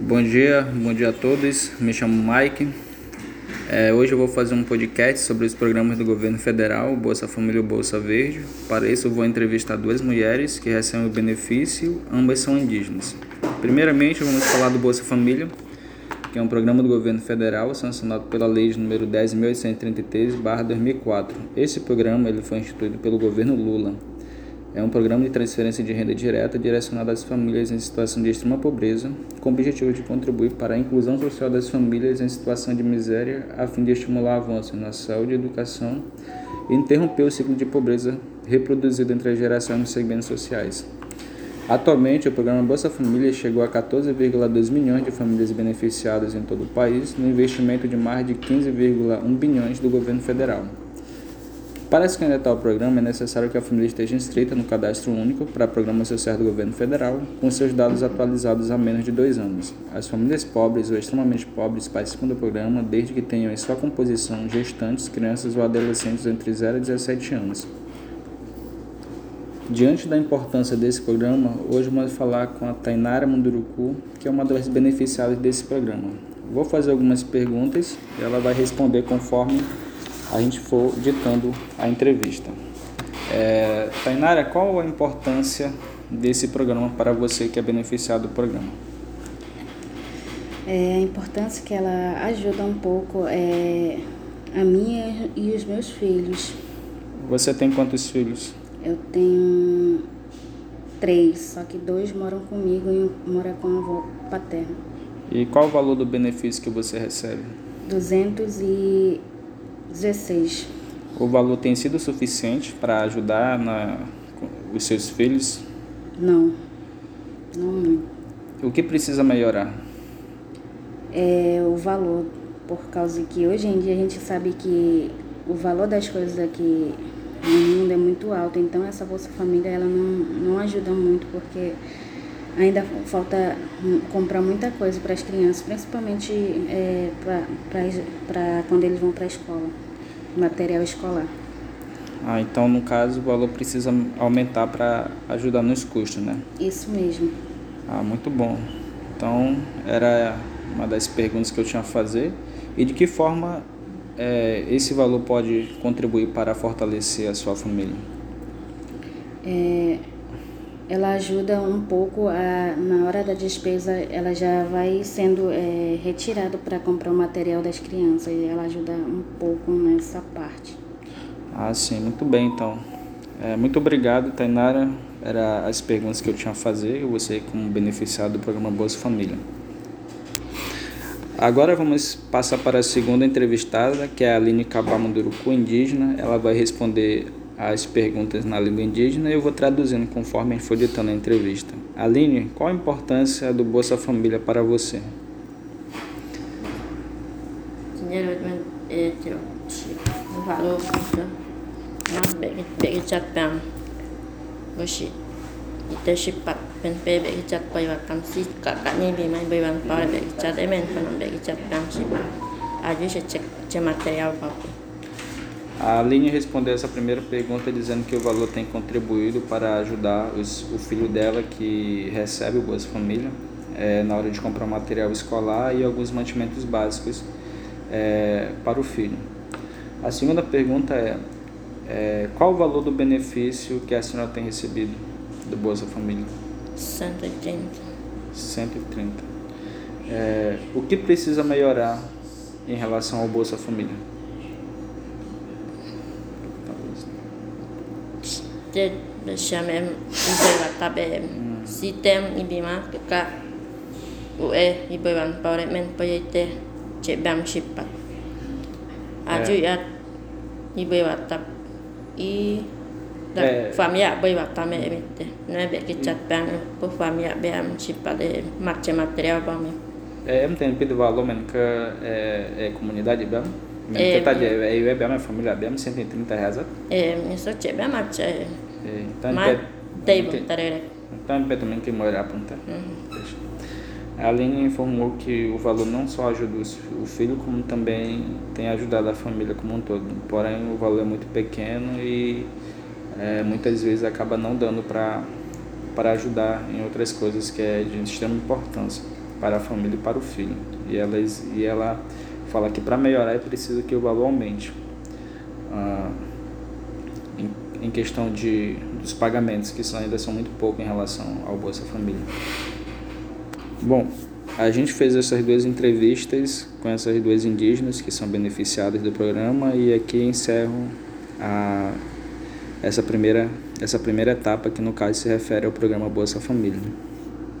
Bom dia, bom dia a todos. Me chamo Mike. É, hoje eu vou fazer um podcast sobre os programas do governo federal, Bolsa Família e Bolsa Verde. Para isso, eu vou entrevistar duas mulheres que recebem o benefício, ambas são indígenas. Primeiramente, vamos falar do Bolsa Família, que é um programa do governo federal sancionado pela Lei número 10.833/2004. Esse programa ele foi instituído pelo governo Lula é um programa de transferência de renda direta direcionado às famílias em situação de extrema pobreza, com o objetivo de contribuir para a inclusão social das famílias em situação de miséria, a fim de estimular avanço na saúde e educação e interromper o ciclo de pobreza reproduzido entre as gerações nos segmentos sociais. Atualmente, o programa Bolsa Família chegou a 14,2 milhões de famílias beneficiadas em todo o país, no investimento de mais de 15,1 bilhões do governo federal. Para se candidatar ao programa, é necessário que a família esteja inscrita no cadastro único para programa social do governo federal, com seus dados atualizados há menos de dois anos. As famílias pobres ou extremamente pobres participam do programa desde que tenham em sua composição gestantes, crianças ou adolescentes entre 0 e 17 anos. Diante da importância desse programa, hoje vamos falar com a Tainara Munduruku, que é uma das beneficiárias desse programa. Vou fazer algumas perguntas e ela vai responder conforme a gente for ditando a entrevista. É, Tainara, qual a importância desse programa para você que é beneficiado do programa? É, a importância que ela ajuda um pouco é a minha e os meus filhos. Você tem quantos filhos? Eu tenho três, só que dois moram comigo e um mora com a avó paterna. E qual o valor do benefício que você recebe? 200 e 16. O valor tem sido suficiente para ajudar na, os seus filhos? Não, não muito. O que precisa melhorar? É o valor, por causa que hoje em dia a gente sabe que o valor das coisas aqui no mundo é muito alto, então essa Bolsa Família ela não, não ajuda muito, porque ainda falta comprar muita coisa para as crianças, principalmente é, para quando eles vão para a escola, material escolar. Ah, então no caso o valor precisa aumentar para ajudar nos custos, né? Isso mesmo. Ah, muito bom. Então era uma das perguntas que eu tinha a fazer. E de que forma é, esse valor pode contribuir para fortalecer a sua família? É, ela ajuda um pouco a, na hora da despesa, ela já vai sendo é, retirada para comprar o material das crianças e ela ajuda um pouco nessa parte. Ah, sim, muito bem então. É, muito obrigado, Tainara. Era as perguntas que eu tinha a fazer, você como beneficiado do programa Bolsa Família. Agora vamos passar para a segunda entrevistada, que é a Aline Cabamunduruku, indígena. Ela vai responder as perguntas na língua indígena e eu vou traduzindo conforme for ditando a entrevista. Aline, qual a importância do Bolsa Família para você? ite shipat pen pe be chat pai wa kam si ka ka ni bi mai bai wan pa be chat emen pan be chat pam si a gente che material a Aline respondeu essa primeira pergunta dizendo que o valor tem contribuído para ajudar os, o filho dela que recebe o Bolsa Família é, na hora de comprar material escolar e alguns mantimentos básicos é, para o filho. A segunda pergunta é, é, qual o valor do benefício que a senhora tem recebido do Bolsa Família? 130. 130. É, o que precisa melhorar em relação ao Bolsa Família? te chamem mm. eh. i beba tabe sitem i bima tuka ue i beba paure men paye te che bam shipat aju ya i beba tab i da famia beba tame emite ne be ke chat bam po famia bam shipat e marche material pa me eh, em tem pedido valor men ke eh, e comunidade bam é, tá de é é bem a família bem 130 reais. É, isso é bem mais é. Então, mas tem tarere. Então, pé também que morar aponta. A Aline informou que o valor não só ajuda o filho, como também tem ajudado a família como um todo. Porém, o valor é muito pequeno e é, muitas vezes acaba não dando para para ajudar em outras coisas que é de extrema importância. para a família e para o filho. E ela, e ela fala que para melhorar é preciso que o valor aumente. Ah, em, em, questão de, dos pagamentos, que são, ainda são muito pouco em relação ao Bolsa Família. Bom, a gente fez essas duas entrevistas com essas duas indígenas que são beneficiadas do programa e aqui encerro a, essa, primeira, essa primeira etapa que no caso se refere ao programa Bolsa Família.